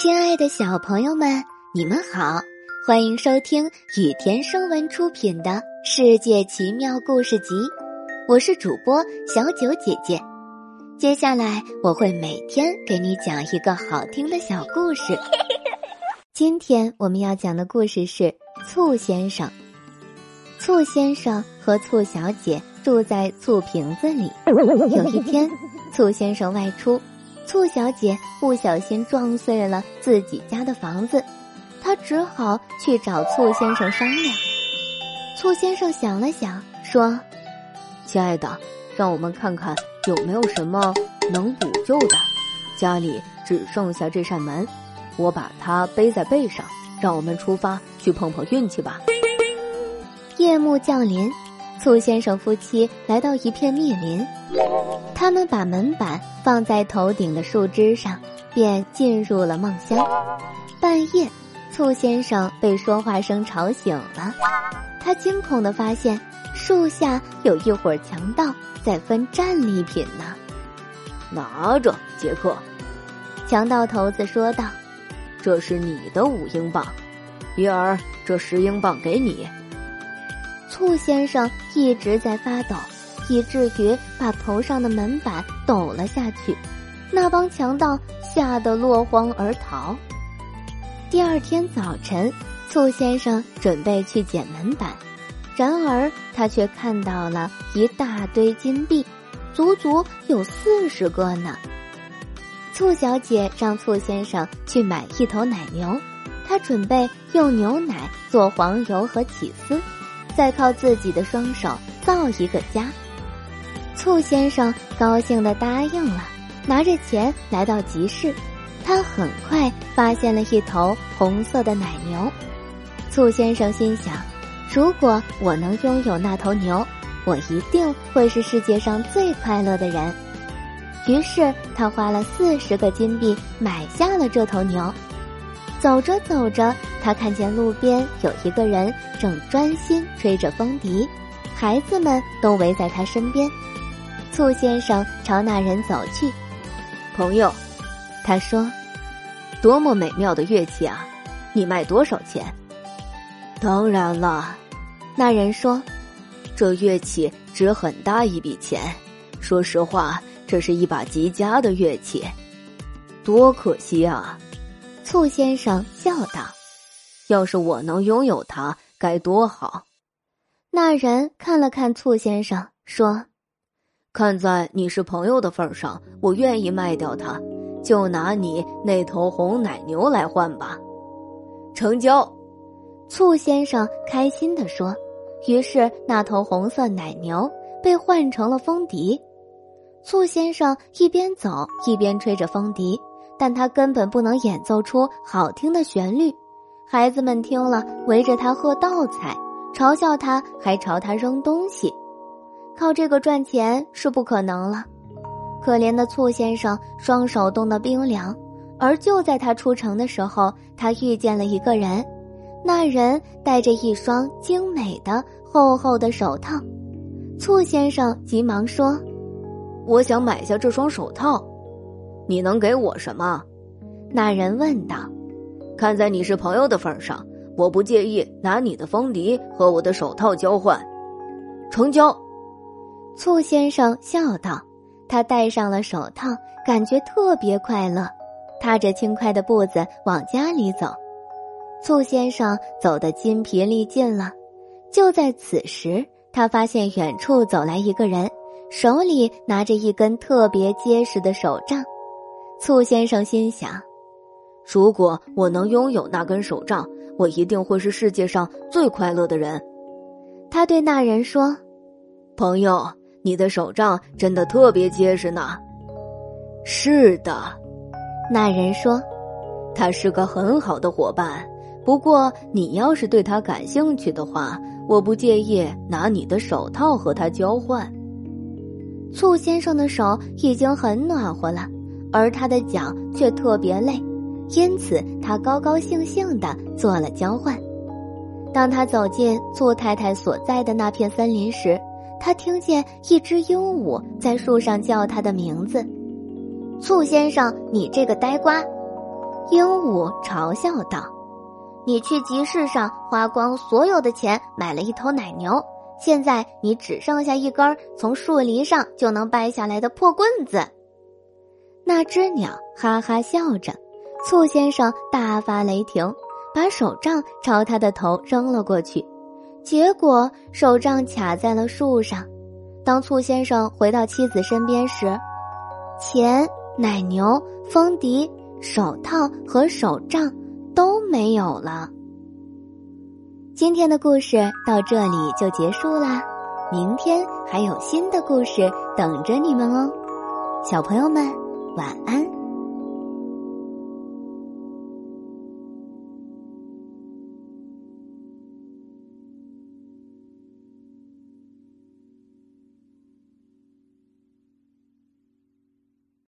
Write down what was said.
亲爱的小朋友们，你们好，欢迎收听雨田声文出品的《世界奇妙故事集》，我是主播小九姐姐。接下来我会每天给你讲一个好听的小故事。今天我们要讲的故事是醋先生。醋先生和醋小姐住在醋瓶子里。有一天，醋先生外出。醋小姐不小心撞碎了自己家的房子，她只好去找醋先生商量。醋先生想了想，说：“亲爱的，让我们看看有没有什么能补救的。家里只剩下这扇门，我把它背在背上，让我们出发去碰碰运气吧。”夜幕降临。醋先生夫妻来到一片密林，他们把门板放在头顶的树枝上，便进入了梦乡。半夜，醋先生被说话声吵醒了，他惊恐的发现树下有一伙强盗在分战利品呢。拿着，杰克，强盗头子说道：“这是你的五英镑，鱼儿，这十英镑给你。”醋先生一直在发抖，以至于把头上的门板抖了下去。那帮强盗吓得落荒而逃。第二天早晨，醋先生准备去捡门板，然而他却看到了一大堆金币，足足有四十个呢。醋小姐让醋先生去买一头奶牛，她准备用牛奶做黄油和起司。再靠自己的双手造一个家，醋先生高兴的答应了，拿着钱来到集市。他很快发现了一头红色的奶牛。醋先生心想：如果我能拥有那头牛，我一定会是世界上最快乐的人。于是他花了四十个金币买下了这头牛。走着走着，他看见路边有一个人正专心吹着风笛，孩子们都围在他身边。醋先生朝那人走去，朋友，他说：“多么美妙的乐器啊！你卖多少钱？”当然了，那人说：“这乐器值很大一笔钱。说实话，这是一把极佳的乐器，多可惜啊！”醋先生笑道：“要是我能拥有它，该多好！”那人看了看醋先生，说：“看在你是朋友的份上，我愿意卖掉它，就拿你那头红奶牛来换吧。”成交！醋先生开心地说。于是那头红色奶牛被换成了风笛。醋先生一边走一边吹着风笛。但他根本不能演奏出好听的旋律，孩子们听了围着他喝倒彩，嘲笑他，还朝他扔东西。靠这个赚钱是不可能了。可怜的醋先生双手冻得冰凉，而就在他出城的时候，他遇见了一个人，那人戴着一双精美的厚厚的手套。醋先生急忙说：“我想买下这双手套。”你能给我什么？那人问道。看在你是朋友的份上，我不介意拿你的风笛和我的手套交换。成交。醋先生笑道。他戴上了手套，感觉特别快乐，踏着轻快的步子往家里走。醋先生走得筋疲力尽了。就在此时，他发现远处走来一个人，手里拿着一根特别结实的手杖。醋先生心想：“如果我能拥有那根手杖，我一定会是世界上最快乐的人。”他对那人说：“朋友，你的手杖真的特别结实呢。”“是的。”那人说，“他是个很好的伙伴。不过，你要是对他感兴趣的话，我不介意拿你的手套和他交换。”醋先生的手已经很暖和了。而他的脚却特别累，因此他高高兴兴的做了交换。当他走进醋太太所在的那片森林时，他听见一只鹦鹉在树上叫他的名字：“醋先生，你这个呆瓜！”鹦鹉嘲笑道：“你去集市上花光所有的钱买了一头奶牛，现在你只剩下一根从树篱上就能掰下来的破棍子。”那只鸟哈哈笑着，醋先生大发雷霆，把手杖朝他的头扔了过去，结果手杖卡在了树上。当醋先生回到妻子身边时，钱、奶牛、风笛、手套和手杖都没有了。今天的故事到这里就结束啦，明天还有新的故事等着你们哦，小朋友们。晚安。